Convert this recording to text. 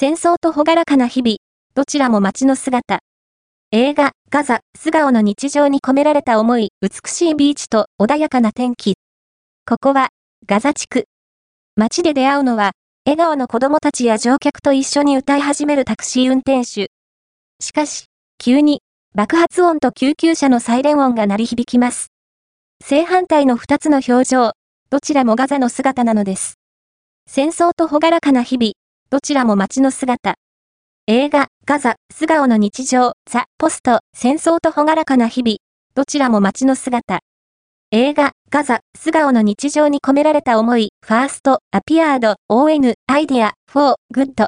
戦争と朗らかな日々、どちらも街の姿。映画、ガザ、素顔の日常に込められた思い、美しいビーチと穏やかな天気。ここは、ガザ地区。街で出会うのは、笑顔の子供たちや乗客と一緒に歌い始めるタクシー運転手。しかし、急に、爆発音と救急車のサイレン音が鳴り響きます。正反対の二つの表情、どちらもガザの姿なのです。戦争と朗らかな日々、どちらも街の姿。映画、ガザ、素顔の日常、 The post、戦争と朗らかな日々、どちらも街の姿。映画、ガザ、素顔の日常に込められた思い、ファースト、アピアード、ON、アイディア、フォー、グッド。